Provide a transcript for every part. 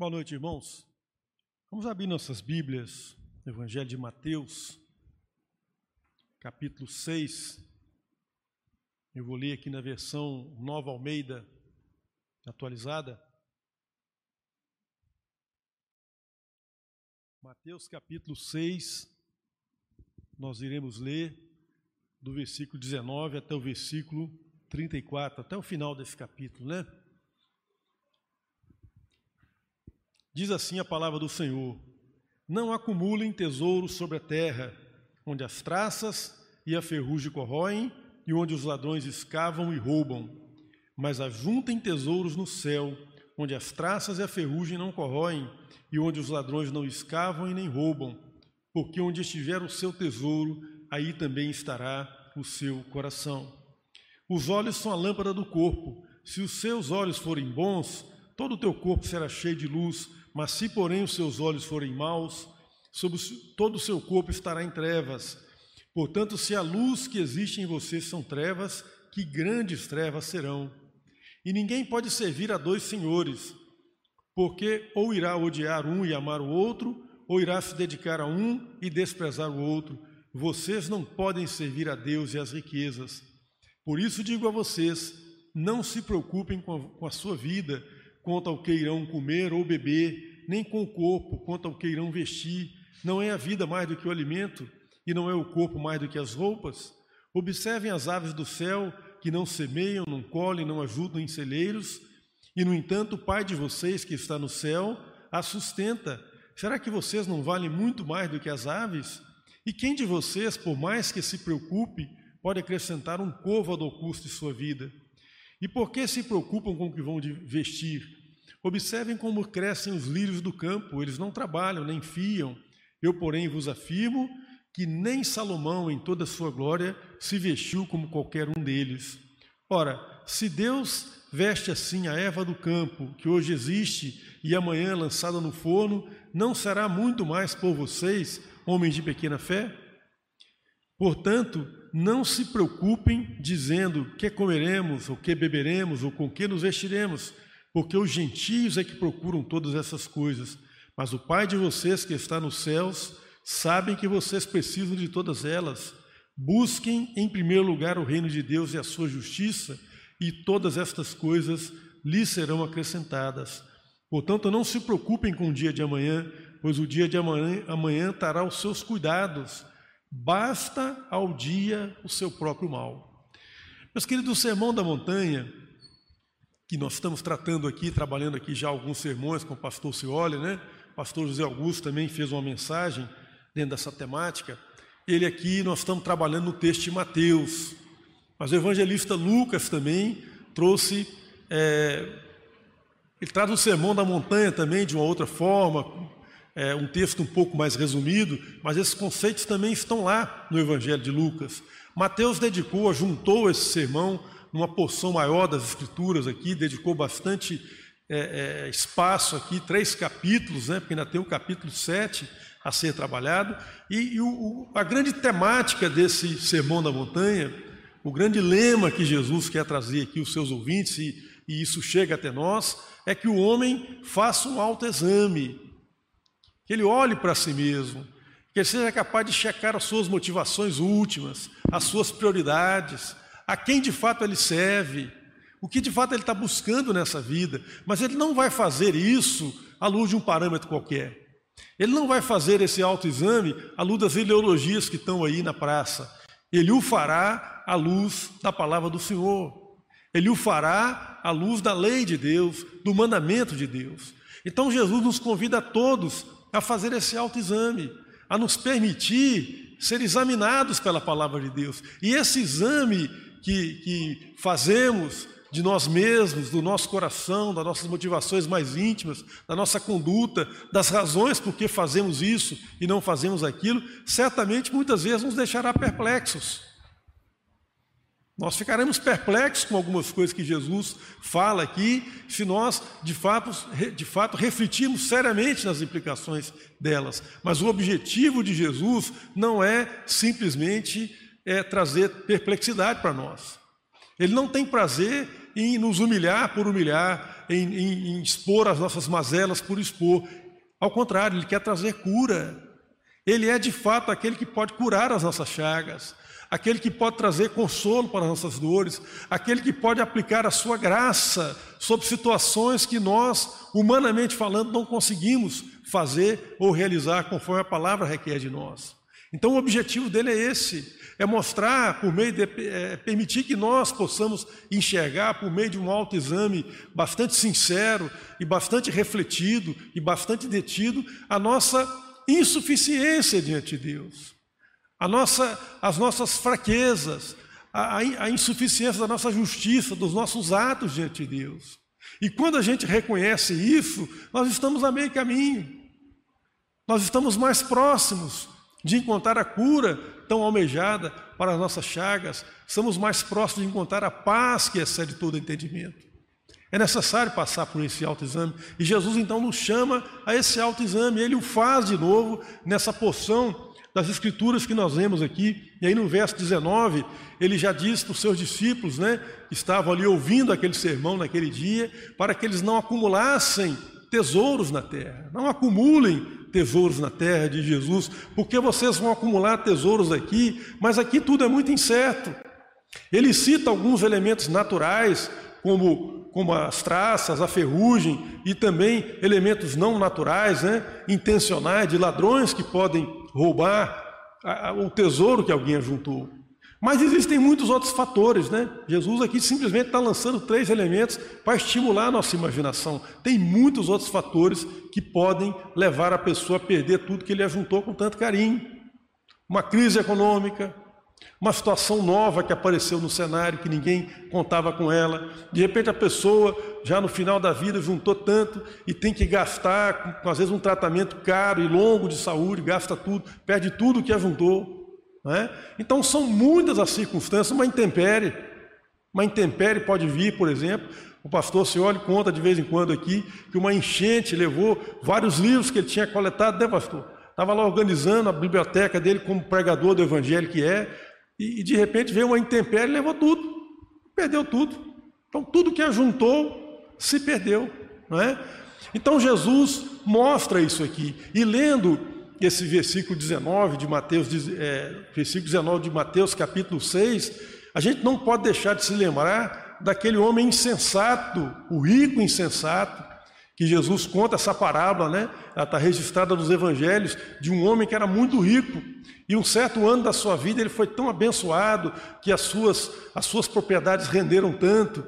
Boa noite, irmãos. Vamos abrir nossas Bíblias, Evangelho de Mateus, capítulo 6. Eu vou ler aqui na versão Nova Almeida atualizada. Mateus capítulo 6, nós iremos ler do versículo 19 até o versículo 34, até o final desse capítulo, né? Diz assim a palavra do Senhor: Não acumulem tesouros sobre a terra, onde as traças e a ferrugem corroem e onde os ladrões escavam e roubam, mas ajuntem tesouros no céu, onde as traças e a ferrugem não corroem e onde os ladrões não escavam e nem roubam, porque onde estiver o seu tesouro, aí também estará o seu coração. Os olhos são a lâmpada do corpo. Se os seus olhos forem bons, todo o teu corpo será cheio de luz. Mas se, porém, os seus olhos forem maus, sobre todo o seu corpo estará em trevas. Portanto, se a luz que existe em você são trevas, que grandes trevas serão. E ninguém pode servir a dois senhores, porque ou irá odiar um e amar o outro, ou irá se dedicar a um e desprezar o outro. Vocês não podem servir a Deus e às riquezas. Por isso digo a vocês: não se preocupem com a, com a sua vida quanto ao que irão comer ou beber, nem com o corpo quanto ao que irão vestir. Não é a vida mais do que o alimento, e não é o corpo mais do que as roupas? Observem as aves do céu, que não semeiam, não colhem, não ajudam em celeiros, e no entanto o Pai de vocês que está no céu as sustenta. Será que vocês não valem muito mais do que as aves? E quem de vocês, por mais que se preocupe, pode acrescentar um côvado ao custo de sua vida? E por que se preocupam com o que vão vestir? Observem como crescem os lírios do campo, eles não trabalham, nem fiam. Eu, porém, vos afirmo que nem Salomão, em toda a sua glória, se vestiu como qualquer um deles. Ora, se Deus veste assim a erva do campo, que hoje existe e amanhã lançada no forno, não será muito mais por vocês, homens de pequena fé? Portanto, não se preocupem dizendo que comeremos, ou que beberemos, ou com que nos vestiremos, porque os gentios é que procuram todas essas coisas. Mas o Pai de vocês que está nos céus sabem que vocês precisam de todas elas. Busquem em primeiro lugar o reino de Deus e a sua justiça, e todas estas coisas lhes serão acrescentadas. Portanto, não se preocupem com o dia de amanhã, pois o dia de amanhã, amanhã terá os seus cuidados. Basta ao dia o seu próprio mal. Meus queridos, o Sermão da Montanha, que nós estamos tratando aqui, trabalhando aqui já alguns sermões com o pastor Cioli, né? O pastor José Augusto também fez uma mensagem dentro dessa temática. Ele aqui, nós estamos trabalhando no texto de Mateus. Mas o evangelista Lucas também trouxe, é, ele traz o sermão da montanha também de uma outra forma, é, um texto um pouco mais resumido, mas esses conceitos também estão lá no Evangelho de Lucas. Mateus dedicou, juntou esse sermão numa porção maior das Escrituras aqui, dedicou bastante é, é, espaço aqui, três capítulos, né, porque ainda tem o capítulo 7 a ser trabalhado, e, e o, a grande temática desse Sermão da Montanha, o grande lema que Jesus quer trazer aqui aos seus ouvintes, e, e isso chega até nós, é que o homem faça um autoexame, que ele olhe para si mesmo, que ele seja capaz de checar as suas motivações últimas, as suas prioridades, a quem de fato ele serve, o que de fato ele está buscando nessa vida, mas ele não vai fazer isso à luz de um parâmetro qualquer. Ele não vai fazer esse autoexame à luz das ideologias que estão aí na praça. Ele o fará à luz da palavra do Senhor. Ele o fará à luz da lei de Deus, do mandamento de Deus. Então Jesus nos convida a todos a fazer esse autoexame, a nos permitir ser examinados pela palavra de Deus. E esse exame que, que fazemos de nós mesmos, do nosso coração, das nossas motivações mais íntimas, da nossa conduta, das razões por que fazemos isso e não fazemos aquilo, certamente muitas vezes nos deixará perplexos. Nós ficaremos perplexos com algumas coisas que Jesus fala aqui, se nós de fato, de fato refletirmos seriamente nas implicações delas. Mas o objetivo de Jesus não é simplesmente é, trazer perplexidade para nós. Ele não tem prazer em nos humilhar por humilhar, em, em, em expor as nossas mazelas por expor. Ao contrário, Ele quer trazer cura. Ele é de fato aquele que pode curar as nossas chagas, aquele que pode trazer consolo para as nossas dores, aquele que pode aplicar a sua graça sobre situações que nós, humanamente falando, não conseguimos fazer ou realizar conforme a palavra requer de nós. Então o objetivo dele é esse, é mostrar por meio de é, permitir que nós possamos enxergar por meio de um autoexame bastante sincero e bastante refletido e bastante detido a nossa insuficiência diante de Deus, nossa, as nossas fraquezas, a, a insuficiência da nossa justiça, dos nossos atos diante de Deus. E quando a gente reconhece isso, nós estamos a meio caminho, nós estamos mais próximos de encontrar a cura tão almejada para as nossas chagas, estamos mais próximos de encontrar a paz que excede todo entendimento. É necessário passar por esse autoexame. E Jesus então nos chama a esse autoexame. Ele o faz de novo nessa porção das escrituras que nós vemos aqui. E aí no verso 19, ele já diz para os seus discípulos, né, que estavam ali ouvindo aquele sermão naquele dia, para que eles não acumulassem tesouros na terra. Não acumulem tesouros na terra de Jesus, porque vocês vão acumular tesouros aqui, mas aqui tudo é muito incerto. Ele cita alguns elementos naturais, como como as traças, a ferrugem e também elementos não naturais, né, intencionais, de ladrões que podem roubar o tesouro que alguém ajuntou. Mas existem muitos outros fatores, né? Jesus aqui simplesmente está lançando três elementos para estimular a nossa imaginação. Tem muitos outros fatores que podem levar a pessoa a perder tudo que ele ajuntou com tanto carinho. Uma crise econômica, uma situação nova que apareceu no cenário que ninguém contava com ela. De repente a pessoa, já no final da vida, juntou tanto e tem que gastar, às vezes, um tratamento caro e longo de saúde, gasta tudo, perde tudo que ajuntou. É? Então são muitas as circunstâncias, uma intempérie. Uma intempérie pode vir, por exemplo. O pastor Cioli conta de vez em quando aqui que uma enchente levou vários livros que ele tinha coletado, né, pastor? Estava lá organizando a biblioteca dele como pregador do evangelho que é, e, e de repente veio uma intempérie e levou tudo, perdeu tudo. Então tudo que ajuntou se perdeu, não é? Então Jesus mostra isso aqui. E lendo esse versículo 19 de Mateus, é, versículo 19 de Mateus, capítulo 6, a gente não pode deixar de se lembrar daquele homem insensato, o rico insensato, que Jesus conta essa parábola, né? Ela está registrada nos evangelhos de um homem que era muito rico e um certo ano da sua vida ele foi tão abençoado que as suas, as suas propriedades renderam tanto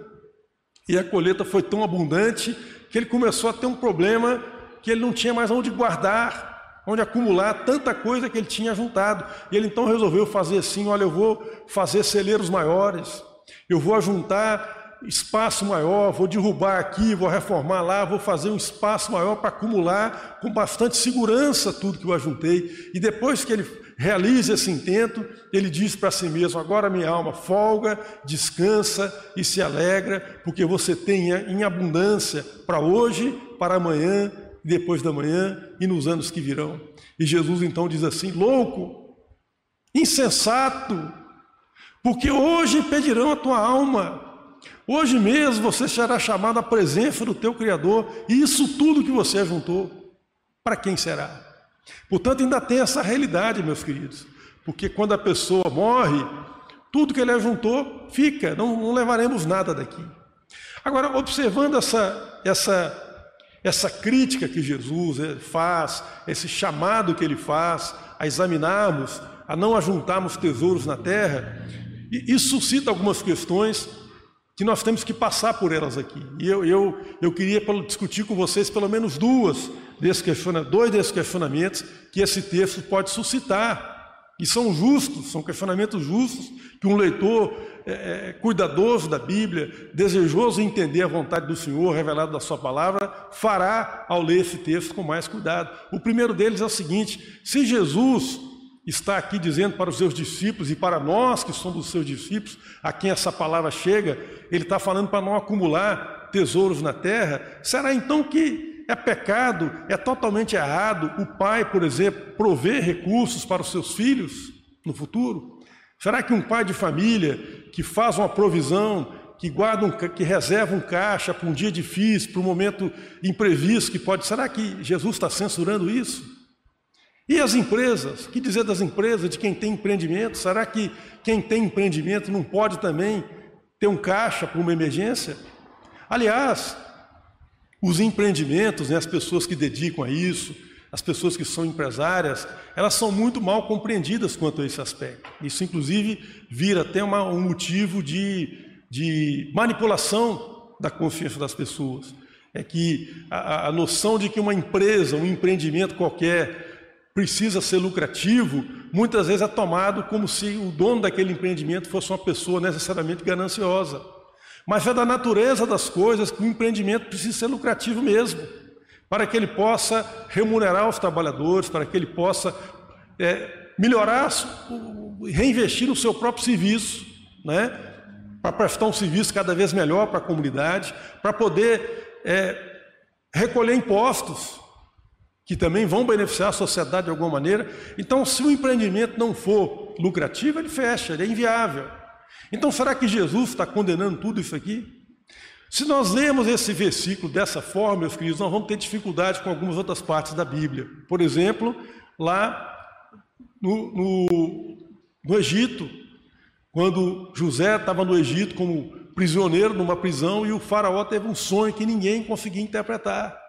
e a colheita foi tão abundante que ele começou a ter um problema que ele não tinha mais onde guardar, onde acumular tanta coisa que ele tinha juntado. E ele então resolveu fazer assim: olha, eu vou fazer celeiros maiores, eu vou ajuntar espaço maior, vou derrubar aqui, vou reformar lá, vou fazer um espaço maior para acumular com bastante segurança tudo que eu ajuntei. E depois que ele realiza esse intento, ele diz para si mesmo: Agora minha alma folga, descansa e se alegra, porque você tem em abundância para hoje, para amanhã, depois da manhã e nos anos que virão. E Jesus então diz assim: Louco, insensato, porque hoje pedirão a tua alma Hoje mesmo você será chamado à presença do teu Criador, e isso tudo que você juntou, para quem será? Portanto, ainda tem essa realidade, meus queridos, porque quando a pessoa morre, tudo que ele juntou fica, não, não levaremos nada daqui. Agora, observando essa, essa, essa crítica que Jesus eh, faz, esse chamado que ele faz a examinarmos, a não ajuntarmos tesouros na terra, isso suscita algumas questões que nós temos que passar por elas aqui. E eu, eu, eu queria discutir com vocês pelo menos duas desses dois desses questionamentos que esse texto pode suscitar. E são justos, são questionamentos justos que um leitor é, é, cuidadoso da Bíblia, desejoso em entender a vontade do Senhor revelado da Sua palavra, fará ao ler esse texto com mais cuidado. O primeiro deles é o seguinte: se Jesus está aqui dizendo para os seus discípulos e para nós que somos os seus discípulos, a quem essa palavra chega, ele está falando para não acumular tesouros na terra. Será então que é pecado, é totalmente errado o pai, por exemplo, prover recursos para os seus filhos no futuro? Será que um pai de família que faz uma provisão, que guardam, que reservam caixa para um dia difícil, para um momento imprevisto que pode. Será que Jesus está censurando isso? E as empresas? Que dizer das empresas, de quem tem empreendimento? Será que quem tem empreendimento não pode também ter um caixa para uma emergência? Aliás, os empreendimentos, né, as pessoas que dedicam a isso, as pessoas que são empresárias, elas são muito mal compreendidas quanto a esse aspecto. Isso, inclusive, vira até uma, um motivo de, de manipulação da confiança das pessoas. É que a, a noção de que uma empresa, um empreendimento qualquer, precisa ser lucrativo, muitas vezes é tomado como se o dono daquele empreendimento fosse uma pessoa necessariamente gananciosa. Mas é da natureza das coisas que o empreendimento precisa ser lucrativo mesmo para que ele possa remunerar os trabalhadores, para que ele possa é, melhorar, reinvestir no seu próprio serviço, né? para prestar um serviço cada vez melhor para a comunidade, para poder é, recolher impostos, que também vão beneficiar a sociedade de alguma maneira. Então, se o empreendimento não for lucrativo, ele fecha, ele é inviável. Então, será que Jesus está condenando tudo isso aqui? Se nós lemos esse versículo dessa forma, meus queridos, nós vamos ter dificuldade com algumas outras partes da Bíblia. Por exemplo, lá no, no, no Egito, quando José estava no Egito como prisioneiro numa prisão e o faraó teve um sonho que ninguém conseguia interpretar.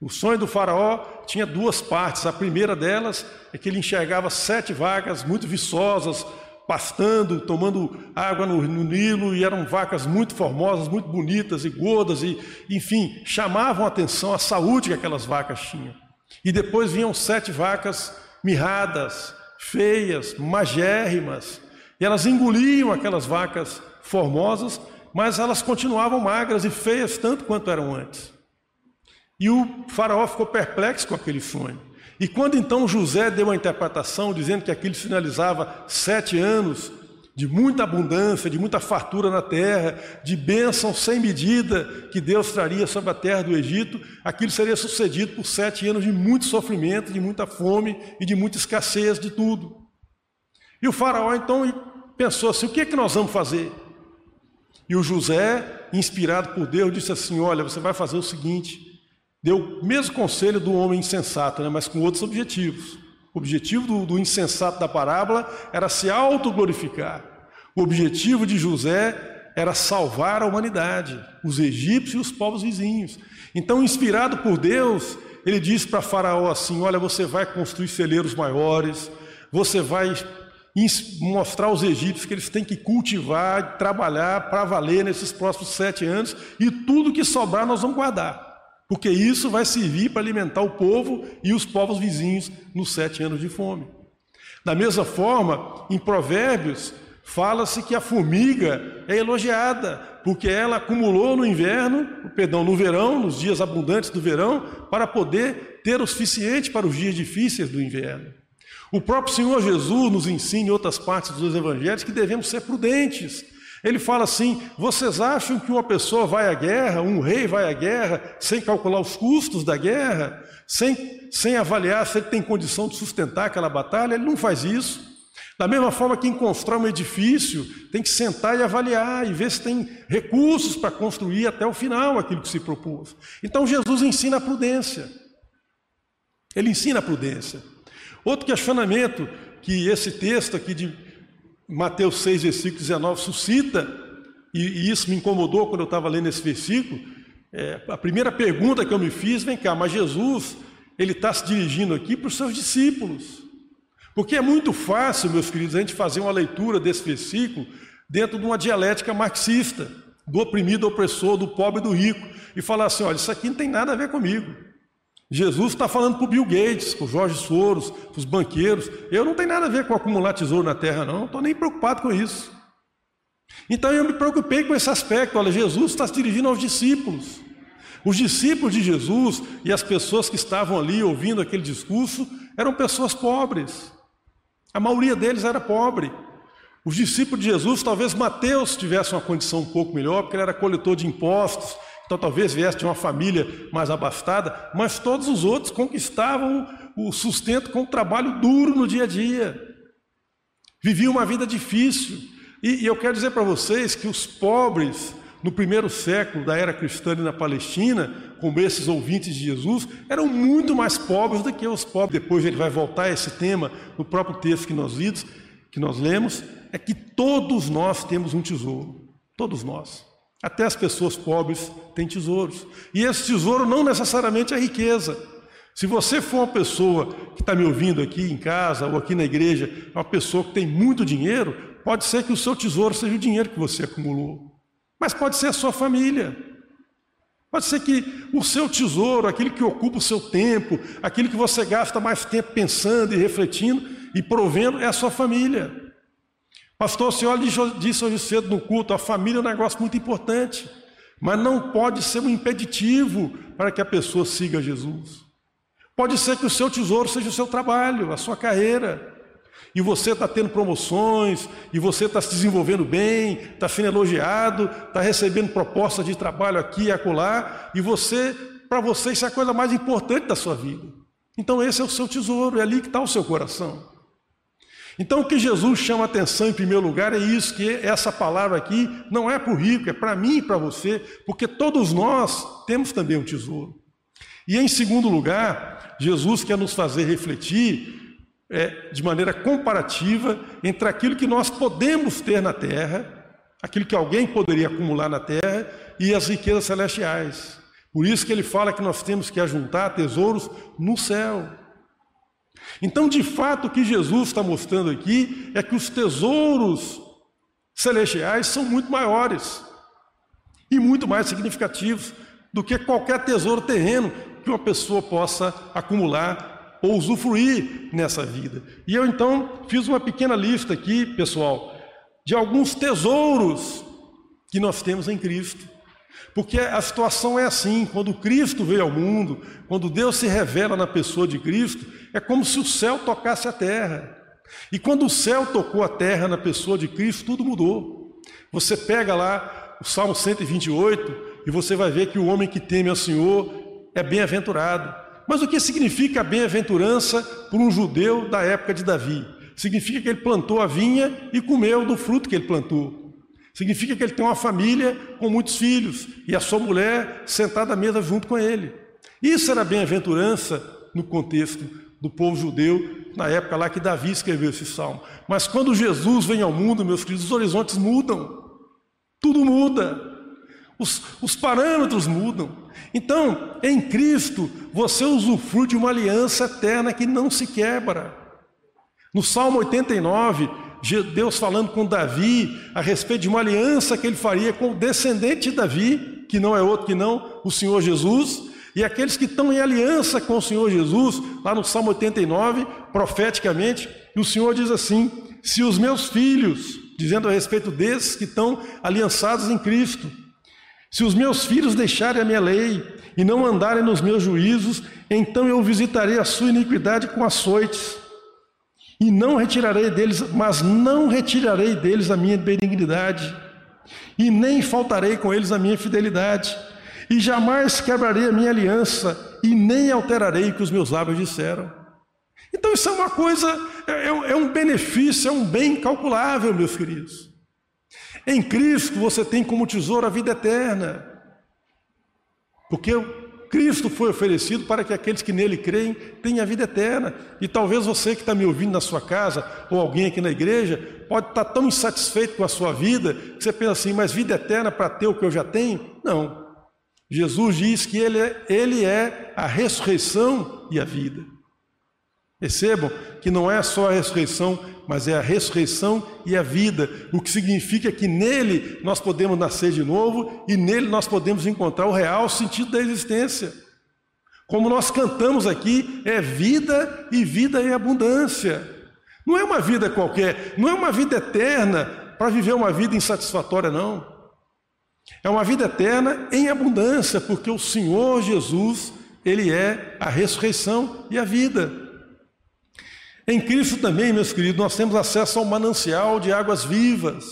O sonho do faraó tinha duas partes. A primeira delas é que ele enxergava sete vagas muito viçosas, pastando, tomando água no, no, Nilo, e eram vacas muito formosas, muito bonitas e gordas, e enfim, chamavam a atenção a saúde que aquelas vacas tinham. E depois vinham sete vacas mirradas, feias, magérrimas, e elas engoliam aquelas vacas formosas, mas elas continuavam magras e feias tanto quanto eram antes. E o faraó ficou perplexo com aquele sonho. E quando então José deu a interpretação dizendo que aquilo finalizava sete anos de muita abundância, de muita fartura na terra, de bênção sem medida que Deus traria sobre a terra do Egito, aquilo seria sucedido por sete anos de muito sofrimento, de muita fome e de muita escassez de tudo. E o faraó então pensou assim: o que é que nós vamos fazer? E o José, inspirado por Deus, disse assim: Olha, você vai fazer o seguinte Deu o mesmo conselho do homem insensato, né, mas com outros objetivos. O objetivo do, do insensato da parábola era se autoglorificar. O objetivo de José era salvar a humanidade, os egípcios e os povos vizinhos. Então, inspirado por Deus, ele disse para Faraó assim: Olha, você vai construir celeiros maiores, você vai mostrar aos egípcios que eles têm que cultivar, trabalhar para valer nesses próximos sete anos, e tudo que sobrar nós vamos guardar porque isso vai servir para alimentar o povo e os povos vizinhos nos sete anos de fome. Da mesma forma, em Provérbios, fala-se que a formiga é elogiada, porque ela acumulou no inverno, perdão, no verão, nos dias abundantes do verão, para poder ter o suficiente para os dias difíceis do inverno. O próprio Senhor Jesus nos ensina em outras partes dos evangelhos que devemos ser prudentes, ele fala assim: vocês acham que uma pessoa vai à guerra, um rei vai à guerra, sem calcular os custos da guerra, sem, sem avaliar se ele tem condição de sustentar aquela batalha? Ele não faz isso. Da mesma forma, quem constrói um edifício tem que sentar e avaliar e ver se tem recursos para construir até o final aquilo que se propôs. Então, Jesus ensina a prudência. Ele ensina a prudência. Outro questionamento que esse texto aqui de Mateus 6, versículo 19, suscita, e, isso me incomodou quando eu estava lendo esse versículo. É, a primeira pergunta que eu me fiz, vem cá, mas Jesus, ele está se dirigindo aqui para os seus discípulos. Porque é muito fácil, meus queridos, a gente fazer uma leitura desse versículo dentro de uma dialética marxista, do oprimido ao opressor, do pobre do rico, e falar assim: olha, isso aqui não tem nada a ver comigo. Jesus está falando para o Bill Gates, para o Jorge Soros, para os banqueiros. Eu não tenho nada a ver com acumular tesouro na terra, não. Estou nem preocupado com isso. Então eu me preocupei com esse aspecto. Olha, Jesus está se dirigindo aos discípulos. Os discípulos de Jesus e as pessoas que estavam ali ouvindo aquele discurso eram pessoas pobres. A maioria deles era pobre. Os discípulos de Jesus, talvez Mateus tivesse uma condição um pouco melhor, porque ele era coletor de impostos, então talvez viesse de uma família mais abastada, mas todos os outros conquistavam o sustento com o trabalho duro no dia a dia. Viviam uma vida difícil. E, e eu quero dizer para vocês que os pobres no primeiro século da era cristã na Palestina, como esses ouvintes de Jesus, eram muito mais pobres do que os pobres. Depois ele vai voltar a esse tema no próprio texto que nós vimos, que nós lemos, é que todos nós temos um tesouro, todos nós. Até as pessoas pobres têm tesouros. E esse tesouro não necessariamente é riqueza. Se você for uma pessoa que está me ouvindo aqui em casa ou aqui na igreja, uma pessoa que tem muito dinheiro, pode ser que o seu tesouro seja o dinheiro que você acumulou. Mas pode ser a sua família. Pode ser que o seu tesouro, aquele que ocupa o seu tempo, aquele que você gasta mais tempo pensando e refletindo e provendo, é a sua família. Pastor, o senhor disse hoje cedo no culto: a família é um negócio muito importante, mas não pode ser um impeditivo para que a pessoa siga Jesus. Pode ser que o seu tesouro seja o seu trabalho, a sua carreira e você está tendo promoções, e você está se desenvolvendo bem, está sendo elogiado, está recebendo propostas de trabalho aqui e acolá, e você, para você, isso é a coisa mais importante da sua vida. Então, esse é o seu tesouro, é ali que está o seu coração. Então, o que Jesus chama atenção em primeiro lugar é isso: que essa palavra aqui não é para o rico, é para mim e para você, porque todos nós temos também um tesouro. E em segundo lugar, Jesus quer nos fazer refletir é, de maneira comparativa entre aquilo que nós podemos ter na terra, aquilo que alguém poderia acumular na terra, e as riquezas celestiais. Por isso que ele fala que nós temos que ajuntar tesouros no céu. Então, de fato, o que Jesus está mostrando aqui é que os tesouros celestiais são muito maiores e muito mais significativos do que qualquer tesouro terreno que uma pessoa possa acumular ou usufruir nessa vida. E eu então fiz uma pequena lista aqui, pessoal, de alguns tesouros que nós temos em Cristo. Porque a situação é assim: quando Cristo veio ao mundo, quando Deus se revela na pessoa de Cristo, é como se o céu tocasse a terra. E quando o céu tocou a terra na pessoa de Cristo, tudo mudou. Você pega lá o Salmo 128 e você vai ver que o homem que teme ao Senhor é bem-aventurado. Mas o que significa a bem-aventurança para um judeu da época de Davi? Significa que ele plantou a vinha e comeu do fruto que ele plantou. Significa que ele tem uma família com muitos filhos e a sua mulher sentada à mesa junto com ele. Isso era bem-aventurança no contexto do povo judeu, na época lá que Davi escreveu esse salmo. Mas quando Jesus vem ao mundo, meus queridos, os horizontes mudam. Tudo muda. Os, os parâmetros mudam. Então, em Cristo, você usufrui de uma aliança eterna que não se quebra. No Salmo 89, Deus falando com Davi a respeito de uma aliança que ele faria com o descendente de Davi, que não é outro que não o Senhor Jesus, e aqueles que estão em aliança com o Senhor Jesus, lá no Salmo 89, profeticamente, o Senhor diz assim: Se os meus filhos, dizendo a respeito desses que estão aliançados em Cristo, se os meus filhos deixarem a minha lei e não andarem nos meus juízos, então eu visitarei a sua iniquidade com açoites, e não retirarei deles, mas não retirarei deles a minha benignidade, e nem faltarei com eles a minha fidelidade, e jamais quebrarei a minha aliança, e nem alterarei o que os meus lábios disseram. Então isso é uma coisa, é, é, é um benefício, é um bem calculável, meus queridos. Em Cristo você tem como tesouro a vida eterna. Porque Cristo foi oferecido para que aqueles que nele creem tenham a vida eterna. E talvez você que está me ouvindo na sua casa, ou alguém aqui na igreja, pode estar tão insatisfeito com a sua vida, que você pensa assim, mas vida eterna para ter o que eu já tenho? Não. Jesus diz que ele é, ele é a ressurreição e a vida. Percebam que não é só a ressurreição, mas é a ressurreição e a vida, o que significa que nele nós podemos nascer de novo e nele nós podemos encontrar o real sentido da existência. Como nós cantamos aqui, é vida e vida em abundância. Não é uma vida qualquer, não é uma vida eterna para viver uma vida insatisfatória, não. É uma vida eterna em abundância, porque o Senhor Jesus, Ele é a ressurreição e a vida. Em Cristo também, meus queridos, nós temos acesso ao manancial de águas vivas,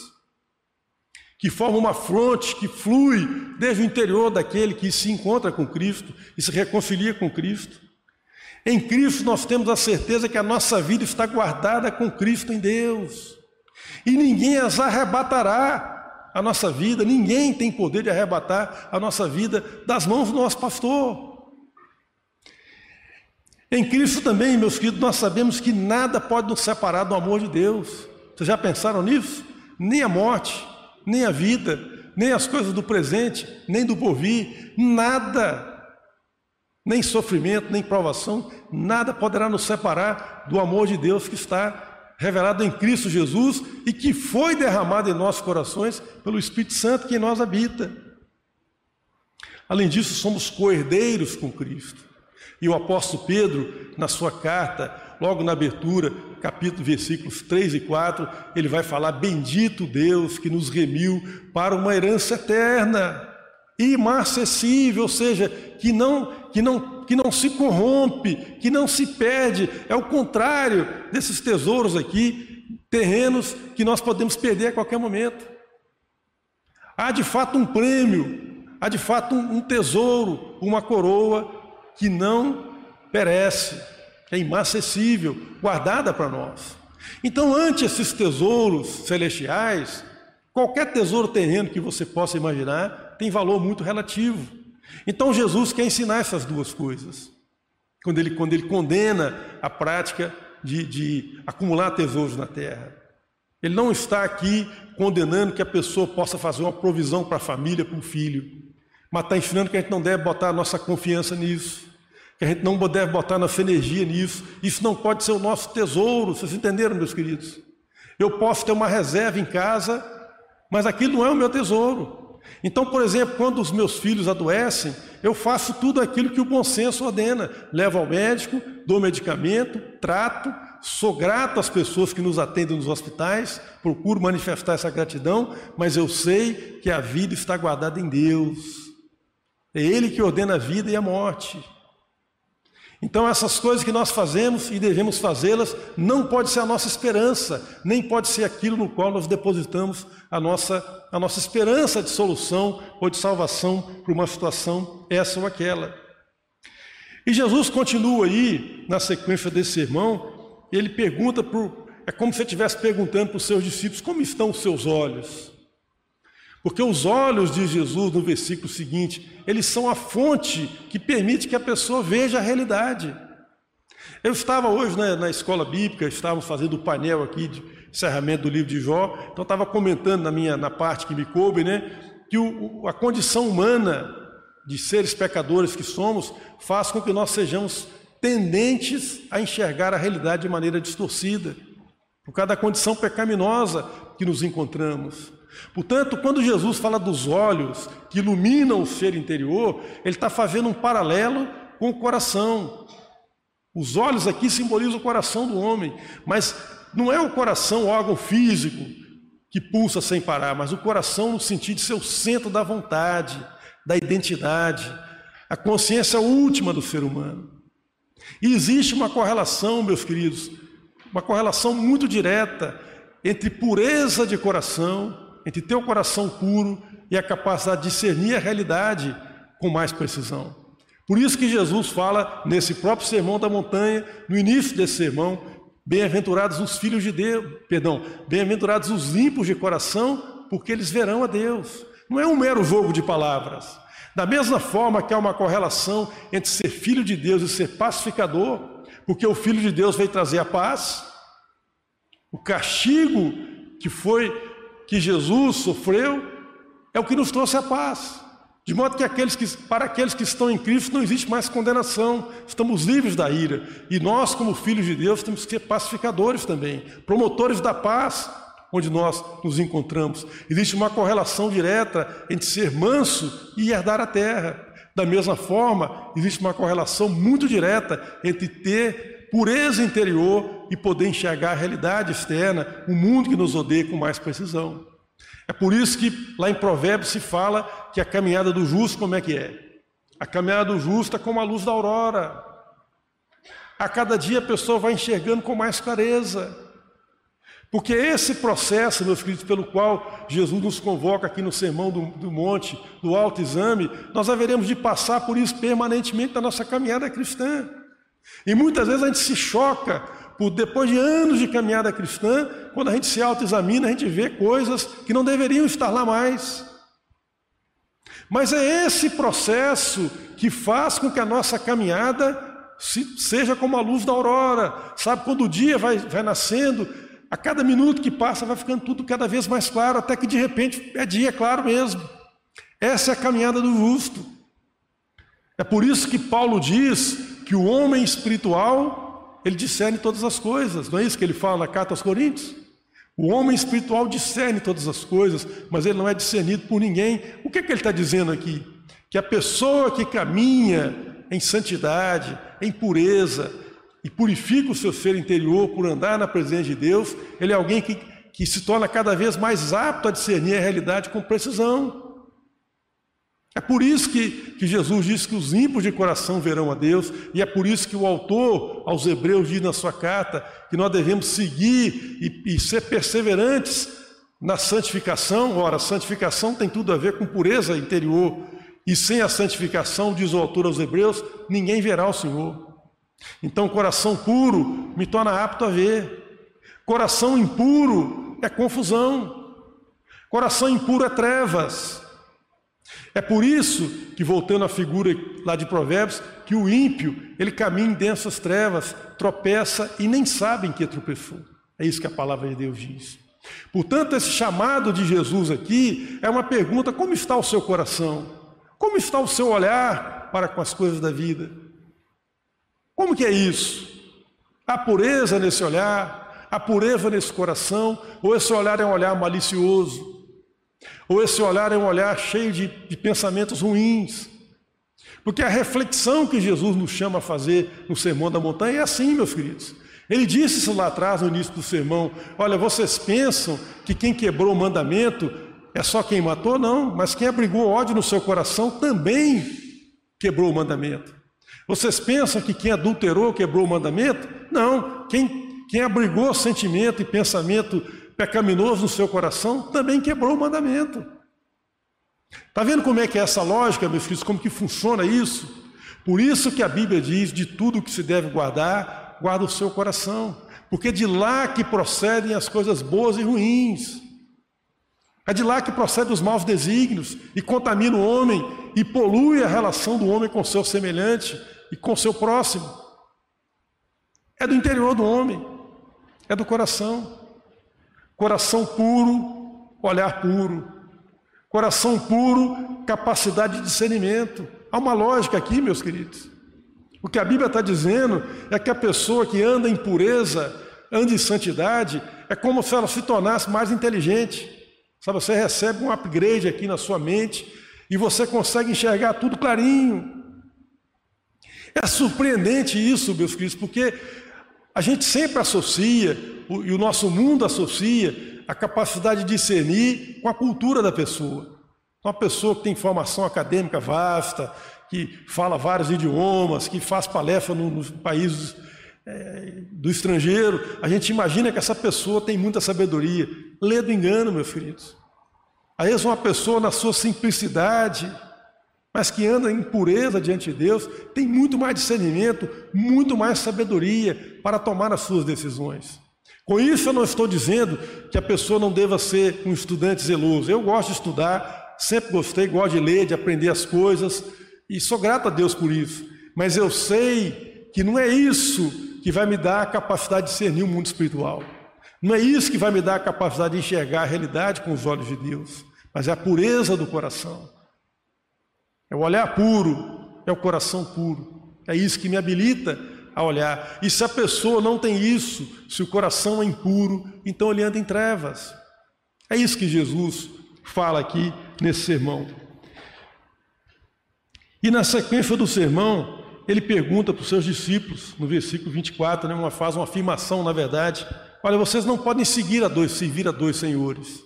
que forma uma fronte que flui desde o interior daquele que se encontra com Cristo e se reconcilia com Cristo. Em Cristo nós temos a certeza que a nossa vida está guardada com Cristo em Deus. E ninguém as arrebatará a nossa vida, ninguém tem poder de arrebatar a nossa vida das mãos do nosso pastor. Em Cristo também, meus queridos, nós sabemos que nada pode nos separar do amor de Deus. Vocês já pensaram nisso? Nem a morte, nem a vida, nem as coisas do presente, nem do porvir, nada, nem sofrimento, nem provação, nada poderá nos separar do amor de Deus que está revelado em Cristo Jesus e que foi derramado em nossos corações pelo Espírito Santo que em nós habita. Além disso, somos coerdeiros com Cristo. E o apóstolo Pedro, na sua carta, logo na abertura, capítulo, versículos 3 e 4, ele vai falar: Bendito Deus que nos remiu para uma herança eterna, imarcessível, ou seja, que não, que não, que não se corrompe, que não se perde. É o contrário desses tesouros aqui, terrenos que nós podemos perder a qualquer momento. Há de fato um prêmio, há de fato um tesouro, uma coroa que não perece, é imacessível, guardada para nós. Então, ante esses tesouros celestiais, qualquer tesouro terreno que você possa imaginar tem valor muito relativo. Então, Jesus quer ensinar essas duas coisas. Quando ele, quando ele condena a prática de, de acumular tesouros na terra. Ele não está aqui condenando que a pessoa possa fazer uma provisão para a família, para o filho, mas está ensinando que a gente não deve botar a nossa confiança nisso que a gente não deve botar nossa energia nisso. Isso não pode ser o nosso tesouro, vocês entenderam, meus queridos? Eu posso ter uma reserva em casa, mas aquilo não é o meu tesouro. Então, por exemplo, quando os meus filhos adoecem, eu faço tudo aquilo que o bom senso ordena. Levo ao médico, dou medicamento, trato, sou grato às pessoas que nos atendem nos hospitais, procuro manifestar essa gratidão, mas eu sei que a vida está guardada em Deus. É Ele que ordena a vida e a morte. Então, essas coisas que nós fazemos e devemos fazê-las, não pode ser a nossa esperança, nem pode ser aquilo no qual nós depositamos a nossa, a nossa esperança de solução ou de salvação para uma situação essa ou aquela. E Jesus continua aí, na sequência desse sermão, ele pergunta, por, é como se ele estivesse perguntando para os seus discípulos: como estão os seus olhos? Porque os olhos de Jesus, no versículo seguinte, eles são a fonte que permite que a pessoa veja a realidade. Eu estava hoje né, na escola bíblica, estávamos fazendo o painel aqui de encerramento do livro de Jó, então estava comentando na minha na parte que me coube, né, que o, a condição humana de seres pecadores que somos faz com que nós sejamos tendentes a enxergar a realidade de maneira distorcida, por causa da condição pecaminosa que nos encontramos. Portanto, quando Jesus fala dos olhos que iluminam o ser interior, ele está fazendo um paralelo com o coração. Os olhos aqui simbolizam o coração do homem, mas não é o coração o órgão físico que pulsa sem parar, mas o coração no sentido de ser o centro da vontade, da identidade, a consciência última do ser humano. E existe uma correlação, meus queridos, uma correlação muito direta entre pureza de coração entre ter o coração puro e a capacidade de discernir a realidade com mais precisão. Por isso que Jesus fala nesse próprio sermão da montanha, no início desse sermão, bem-aventurados os filhos de Deus, perdão, bem-aventurados os limpos de coração, porque eles verão a Deus. Não é um mero jogo de palavras. Da mesma forma que há uma correlação entre ser filho de Deus e ser pacificador, porque o filho de Deus veio trazer a paz, o castigo que foi que Jesus sofreu é o que nos trouxe a paz. De modo que, aqueles que para aqueles que estão em Cristo não existe mais condenação, estamos livres da ira. E nós, como filhos de Deus, temos que ser pacificadores também, promotores da paz onde nós nos encontramos. Existe uma correlação direta entre ser manso e herdar a terra. Da mesma forma, existe uma correlação muito direta entre ter pureza interior e poder enxergar a realidade externa, o mundo que nos odeia com mais precisão. É por isso que lá em Provérbios se fala que a caminhada do justo, como é que é? A caminhada do justo é como a luz da aurora. A cada dia a pessoa vai enxergando com mais clareza. Porque é esse processo, meus queridos, pelo qual Jesus nos convoca aqui no Sermão do, do Monte, do Alto Exame, nós haveremos de passar por isso permanentemente na nossa caminhada cristã. E muitas vezes a gente se choca por depois de anos de caminhada cristã, quando a gente se autoexamina, a gente vê coisas que não deveriam estar lá mais. Mas é esse processo que faz com que a nossa caminhada seja como a luz da aurora. Sabe, quando o dia vai, vai nascendo, a cada minuto que passa vai ficando tudo cada vez mais claro, até que de repente é dia claro mesmo. Essa é a caminhada do justo. É por isso que Paulo diz que o homem espiritual, ele discerne todas as coisas. Não é isso que ele fala na carta aos Coríntios? O homem espiritual discerne todas as coisas, mas ele não é discernido por ninguém. O que, é que ele está dizendo aqui? Que a pessoa que caminha em santidade, em pureza, e purifica o seu ser interior por andar na presença de Deus, ele é alguém que, que se torna cada vez mais apto a discernir a realidade com precisão. É por isso que, que Jesus disse que os ímpios de coração verão a Deus, e é por isso que o autor aos Hebreus diz na sua carta que nós devemos seguir e, e ser perseverantes na santificação. Ora, santificação tem tudo a ver com pureza interior, e sem a santificação, diz o autor aos Hebreus, ninguém verá o Senhor. Então, coração puro me torna apto a ver, coração impuro é confusão, coração impuro é trevas. É por isso que, voltando à figura lá de Provérbios, que o ímpio, ele caminha em densas trevas, tropeça e nem sabe em que tropeçou. É isso que a palavra de Deus diz. Portanto, esse chamado de Jesus aqui é uma pergunta: como está o seu coração? Como está o seu olhar para com as coisas da vida? Como que é isso? Há pureza nesse olhar? Há pureza nesse coração? Ou esse olhar é um olhar malicioso? Ou esse olhar é um olhar cheio de, de pensamentos ruins. Porque a reflexão que Jesus nos chama a fazer no Sermão da Montanha é assim, meus queridos. Ele disse isso lá atrás, no início do sermão: Olha, vocês pensam que quem quebrou o mandamento é só quem matou? Não, mas quem abrigou ódio no seu coração também quebrou o mandamento. Vocês pensam que quem adulterou quebrou o mandamento? Não, quem, quem abrigou sentimento e pensamento pecaminoso no seu coração, também quebrou o mandamento. Está vendo como é que é essa lógica, meus filhos, como que funciona isso? Por isso que a Bíblia diz, de tudo que se deve guardar, guarda o seu coração, porque de lá que procedem as coisas boas e ruins. É de lá que procedem os maus desígnios e contamina o homem e polui a relação do homem com seu semelhante e com seu próximo. É do interior do homem, é do coração. Coração puro, olhar puro. Coração puro, capacidade de discernimento. Há uma lógica aqui, meus queridos. O que a Bíblia está dizendo é que a pessoa que anda em pureza, anda em santidade, é como se ela se tornasse mais inteligente. Sabe, você recebe um upgrade aqui na sua mente e você consegue enxergar tudo clarinho. É surpreendente isso, meus queridos, porque a gente sempre associa e o nosso mundo associa a capacidade de discernir com a cultura da pessoa. Uma pessoa que tem formação acadêmica vasta, que fala vários idiomas, que faz palestra nos países é, do estrangeiro, a gente imagina que essa pessoa tem muita sabedoria. Lê do engano, meus queridos. Às vezes uma pessoa na sua simplicidade, mas que anda em pureza diante de Deus, tem muito mais discernimento, muito mais sabedoria para tomar as suas decisões. Com isso, eu não estou dizendo que a pessoa não deva ser um estudante zeloso. Eu gosto de estudar, sempre gostei, gosto de ler, de aprender as coisas, e sou grato a Deus por isso. Mas eu sei que não é isso que vai me dar a capacidade de discernir o mundo espiritual. Não é isso que vai me dar a capacidade de enxergar a realidade com os olhos de Deus, mas é a pureza do coração. É o olhar puro, é o coração puro. É isso que me habilita a olhar. E se a pessoa não tem isso, se o coração é impuro, então ele anda em trevas. É isso que Jesus fala aqui nesse sermão. E na sequência do sermão, ele pergunta para os seus discípulos, no versículo 24, né, uma, faz uma afirmação, na verdade: Olha, vocês não podem seguir a dois, servir a dois senhores.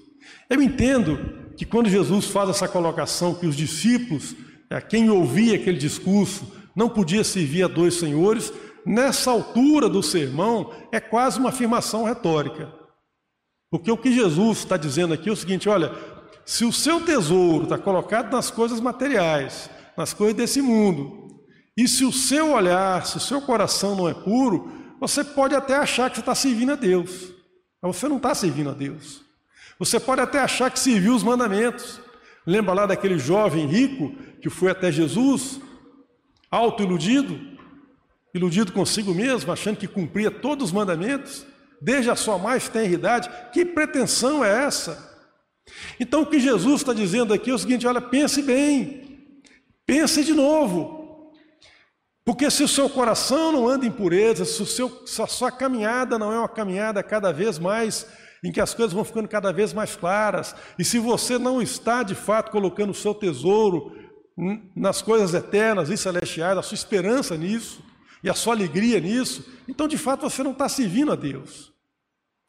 Eu entendo que quando Jesus faz essa colocação, que os discípulos, quem ouvia aquele discurso, não podia servir a dois senhores, nessa altura do sermão, é quase uma afirmação retórica. Porque o que Jesus está dizendo aqui é o seguinte: olha, se o seu tesouro está colocado nas coisas materiais, nas coisas desse mundo, e se o seu olhar, se o seu coração não é puro, você pode até achar que você está servindo a Deus, mas você não está servindo a Deus. Você pode até achar que serviu os mandamentos. Lembra lá daquele jovem rico que foi até Jesus, auto-iludido, iludido consigo mesmo, achando que cumpria todos os mandamentos, desde a sua mais tenra idade? Que pretensão é essa? Então o que Jesus está dizendo aqui é o seguinte: olha, pense bem, pense de novo. Porque se o seu coração não anda em pureza, se, o seu, se a sua caminhada não é uma caminhada cada vez mais em que as coisas vão ficando cada vez mais claras, e se você não está de fato colocando o seu tesouro nas coisas eternas e celestiais, a sua esperança nisso e a sua alegria nisso, então de fato você não está servindo a Deus.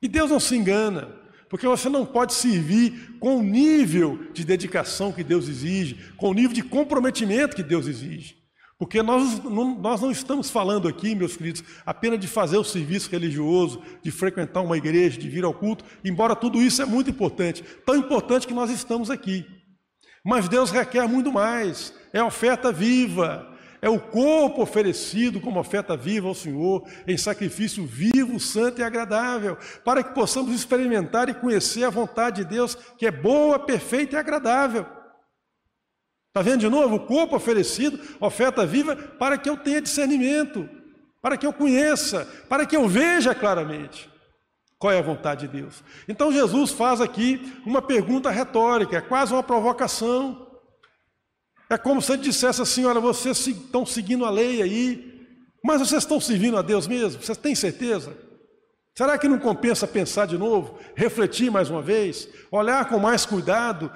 E Deus não se engana, porque você não pode servir com o nível de dedicação que Deus exige, com o nível de comprometimento que Deus exige. Porque nós não, nós não estamos falando aqui, meus queridos, apenas de fazer o serviço religioso, de frequentar uma igreja, de vir ao culto, embora tudo isso é muito importante, tão importante que nós estamos aqui. Mas Deus requer muito mais, é oferta viva, é o corpo oferecido como oferta viva ao Senhor, em sacrifício vivo, santo e agradável, para que possamos experimentar e conhecer a vontade de Deus, que é boa, perfeita e agradável. Está vendo de novo? O corpo oferecido, oferta viva, para que eu tenha discernimento, para que eu conheça, para que eu veja claramente qual é a vontade de Deus. Então Jesus faz aqui uma pergunta retórica, é quase uma provocação. É como se ele dissesse assim: olha, vocês estão seguindo a lei aí, mas vocês estão servindo a Deus mesmo? Vocês têm certeza? Será que não compensa pensar de novo, refletir mais uma vez, olhar com mais cuidado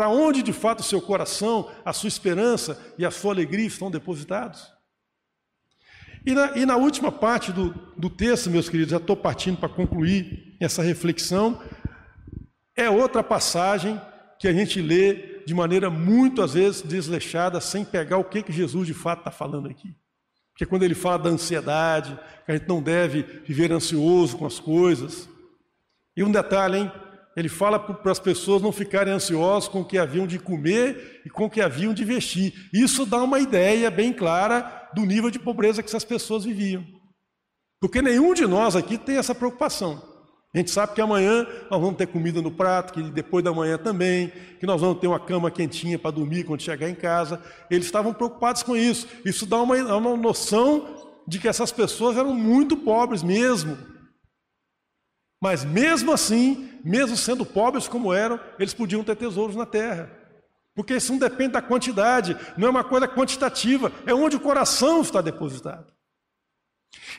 para onde de fato o seu coração, a sua esperança e a sua alegria estão depositados? E na, e na última parte do, do texto, meus queridos, já estou partindo para concluir essa reflexão, é outra passagem que a gente lê de maneira muito, às vezes, desleixada, sem pegar o que, que Jesus de fato está falando aqui. Porque quando ele fala da ansiedade, que a gente não deve viver ansioso com as coisas. E um detalhe, hein? Ele fala para as pessoas não ficarem ansiosas com o que haviam de comer e com o que haviam de vestir. Isso dá uma ideia bem clara do nível de pobreza que essas pessoas viviam. Porque nenhum de nós aqui tem essa preocupação. A gente sabe que amanhã nós vamos ter comida no prato, que depois da manhã também, que nós vamos ter uma cama quentinha para dormir quando chegar em casa. Eles estavam preocupados com isso. Isso dá uma, uma noção de que essas pessoas eram muito pobres mesmo. Mas mesmo assim, mesmo sendo pobres como eram, eles podiam ter tesouros na terra. Porque isso não depende da quantidade, não é uma coisa quantitativa, é onde o coração está depositado.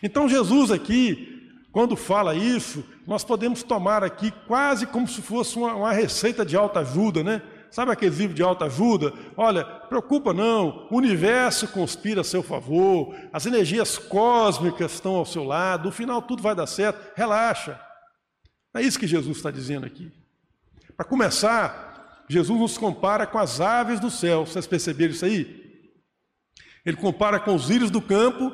Então Jesus aqui, quando fala isso, nós podemos tomar aqui quase como se fosse uma, uma receita de alta ajuda, né? Sabe aquele livro de alta ajuda? Olha, preocupa não, o universo conspira a seu favor, as energias cósmicas estão ao seu lado, no final tudo vai dar certo, relaxa. É isso que Jesus está dizendo aqui. Para começar, Jesus nos compara com as aves do céu. Vocês perceberam isso aí? Ele compara com os lírios do campo,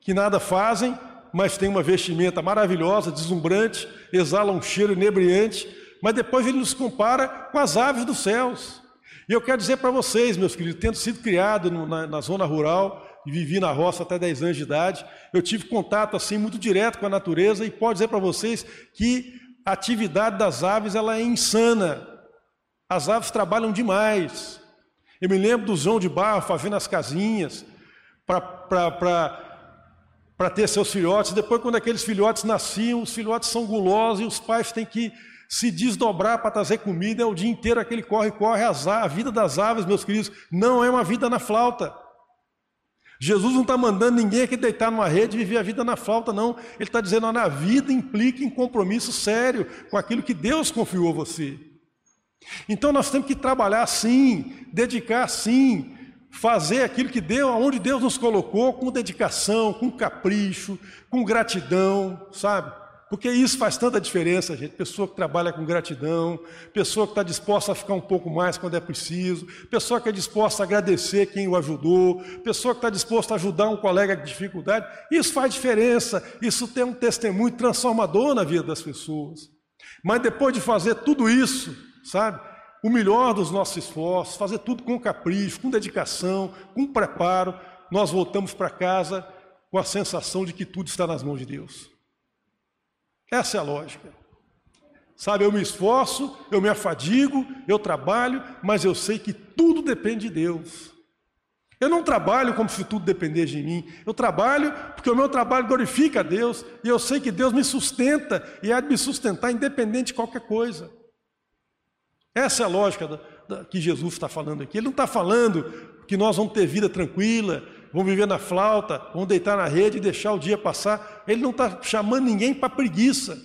que nada fazem, mas têm uma vestimenta maravilhosa, deslumbrante, exala um cheiro inebriante, mas depois ele nos compara com as aves dos céus. E eu quero dizer para vocês, meus queridos, tendo sido criado na, na zona rural, e vivi na roça até 10 anos de idade, eu tive contato assim muito direto com a natureza e posso dizer para vocês que a atividade das aves ela é insana. As aves trabalham demais. Eu me lembro do João de Barro fazendo as casinhas para ter seus filhotes. Depois, quando aqueles filhotes nasciam, os filhotes são gulosos e os pais têm que se desdobrar para trazer comida. É o dia inteiro aquele corre-corre. A vida das aves, meus queridos, não é uma vida na flauta. Jesus não está mandando ninguém aqui deitar numa rede e viver a vida na falta, não. Ele está dizendo, que a vida implica em compromisso sério com aquilo que Deus confiou a você. Então nós temos que trabalhar sim, dedicar sim, fazer aquilo que Deus, aonde Deus nos colocou, com dedicação, com capricho, com gratidão, sabe? Porque isso faz tanta diferença, gente. Pessoa que trabalha com gratidão, pessoa que está disposta a ficar um pouco mais quando é preciso, pessoa que é disposta a agradecer quem o ajudou, pessoa que está disposta a ajudar um colega de dificuldade. Isso faz diferença, isso tem um testemunho transformador na vida das pessoas. Mas depois de fazer tudo isso, sabe? O melhor dos nossos esforços, fazer tudo com capricho, com dedicação, com preparo, nós voltamos para casa com a sensação de que tudo está nas mãos de Deus. Essa é a lógica. Sabe, eu me esforço, eu me afadigo, eu trabalho, mas eu sei que tudo depende de Deus. Eu não trabalho como se tudo dependesse de mim. Eu trabalho porque o meu trabalho glorifica a Deus e eu sei que Deus me sustenta e há de me sustentar independente de qualquer coisa. Essa é a lógica da, da, que Jesus está falando aqui. Ele não está falando que nós vamos ter vida tranquila, vamos viver na flauta, vamos deitar na rede e deixar o dia passar. Ele não está chamando ninguém para preguiça.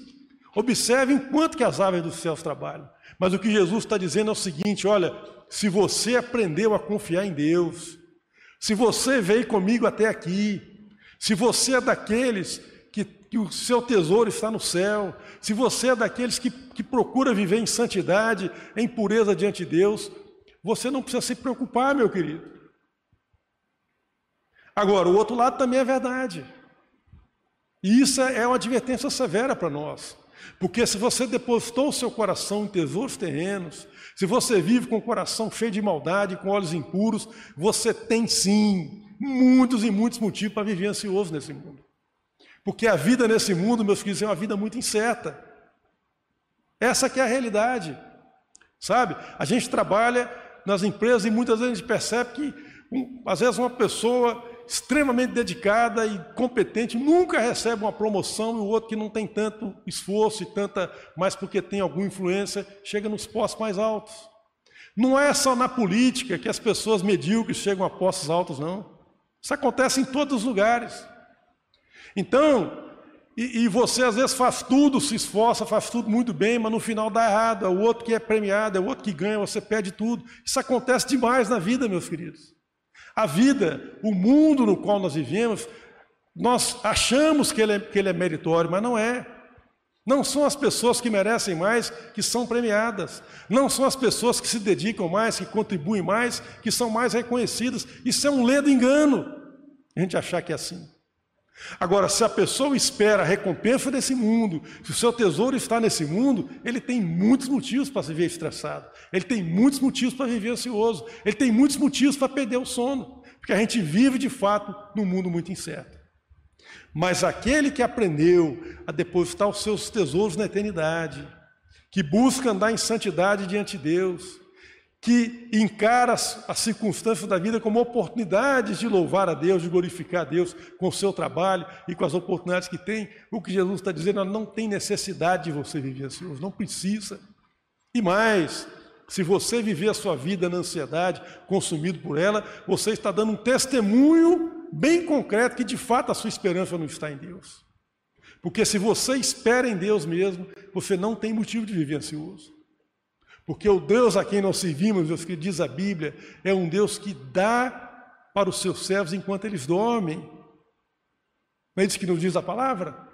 Observe quanto que as aves dos céus trabalham. Mas o que Jesus está dizendo é o seguinte: olha, se você aprendeu a confiar em Deus, se você veio comigo até aqui, se você é daqueles que, que o seu tesouro está no céu, se você é daqueles que, que procura viver em santidade, em pureza diante de Deus, você não precisa se preocupar, meu querido. Agora, o outro lado também é verdade. E isso é uma advertência severa para nós. Porque se você depositou o seu coração em tesouros terrenos, se você vive com o coração cheio de maldade, com olhos impuros, você tem sim muitos e muitos motivos para viver ansioso nesse mundo. Porque a vida nesse mundo, meus filhos, é uma vida muito incerta. Essa que é a realidade. Sabe? A gente trabalha nas empresas e muitas vezes a gente percebe que, um, às vezes, uma pessoa extremamente dedicada e competente, nunca recebe uma promoção e o outro que não tem tanto esforço e tanta, mas porque tem alguma influência, chega nos postos mais altos. Não é só na política que as pessoas medíocres chegam a postos altos, não. Isso acontece em todos os lugares. Então, e, e, você às vezes faz tudo, se esforça, faz tudo muito bem, mas no final dá errado. É o outro que é premiado, é o outro que ganha, você perde tudo. Isso acontece demais na vida, meus queridos. A vida, o mundo no qual nós vivemos, nós achamos que ele, é, que ele é meritório, mas não é. Não são as pessoas que merecem mais que são premiadas. Não são as pessoas que se dedicam mais, que contribuem mais, que são mais reconhecidas. Isso é um ledo engano, a gente achar que é assim. Agora, se a pessoa espera a recompensa desse mundo, se o seu tesouro está nesse mundo, ele tem muitos motivos para se ver estressado, ele tem muitos motivos para viver ansioso, ele tem muitos motivos para perder o sono, porque a gente vive de fato num mundo muito incerto. Mas aquele que aprendeu a depositar os seus tesouros na eternidade, que busca andar em santidade diante de Deus, que encara as circunstâncias da vida como oportunidades de louvar a Deus, de glorificar a Deus com o seu trabalho e com as oportunidades que tem, o que Jesus está dizendo, não tem necessidade de você viver ansioso, não precisa. E mais, se você viver a sua vida na ansiedade, consumido por ela, você está dando um testemunho bem concreto que de fato a sua esperança não está em Deus. Porque se você espera em Deus mesmo, você não tem motivo de viver ansioso. Porque o Deus a quem nós servimos, Deus que diz a Bíblia, é um Deus que dá para os seus servos enquanto eles dormem. Não é isso que nos diz a palavra?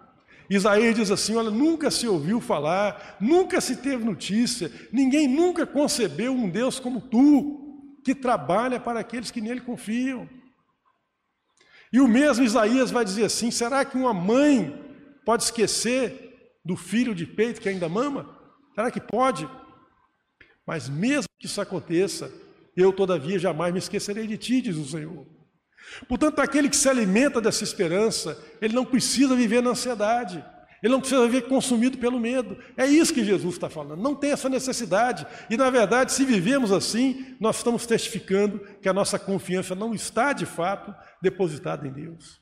Isaías diz assim: olha, nunca se ouviu falar, nunca se teve notícia, ninguém nunca concebeu um Deus como tu, que trabalha para aqueles que nele confiam. E o mesmo Isaías vai dizer assim: será que uma mãe pode esquecer do filho de peito que ainda mama? Será que pode? Mas mesmo que isso aconteça, eu, todavia, jamais me esquecerei de ti, diz o Senhor. Portanto, aquele que se alimenta dessa esperança, ele não precisa viver na ansiedade, ele não precisa viver consumido pelo medo. É isso que Jesus está falando, não tem essa necessidade. E, na verdade, se vivemos assim, nós estamos testificando que a nossa confiança não está, de fato, depositada em Deus.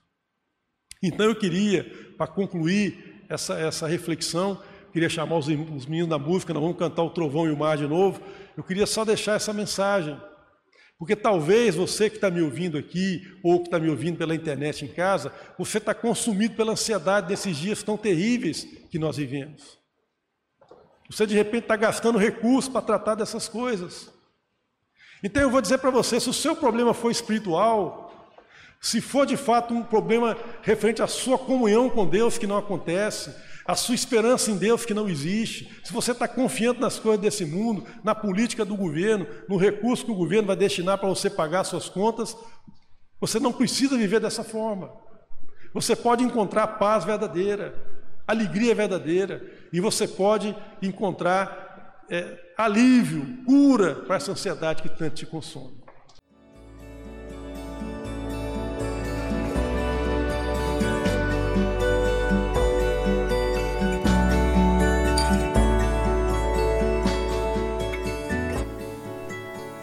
Então, eu queria, para concluir essa, essa reflexão, queria chamar os, os meninos da música, nós vamos cantar o Trovão e o Mar de novo. Eu queria só deixar essa mensagem. Porque talvez você que está me ouvindo aqui, ou que está me ouvindo pela internet em casa, você está consumido pela ansiedade desses dias tão terríveis que nós vivemos. Você de repente está gastando recursos para tratar dessas coisas. Então eu vou dizer para você: se o seu problema for espiritual, se for de fato um problema referente à sua comunhão com Deus que não acontece, a sua esperança em Deus que não existe, se você está confiando nas coisas desse mundo, na política do governo, no recurso que o governo vai destinar para você pagar suas contas, você não precisa viver dessa forma. Você pode encontrar paz verdadeira, alegria verdadeira, e você pode encontrar é, alívio, cura para essa ansiedade que tanto te consome.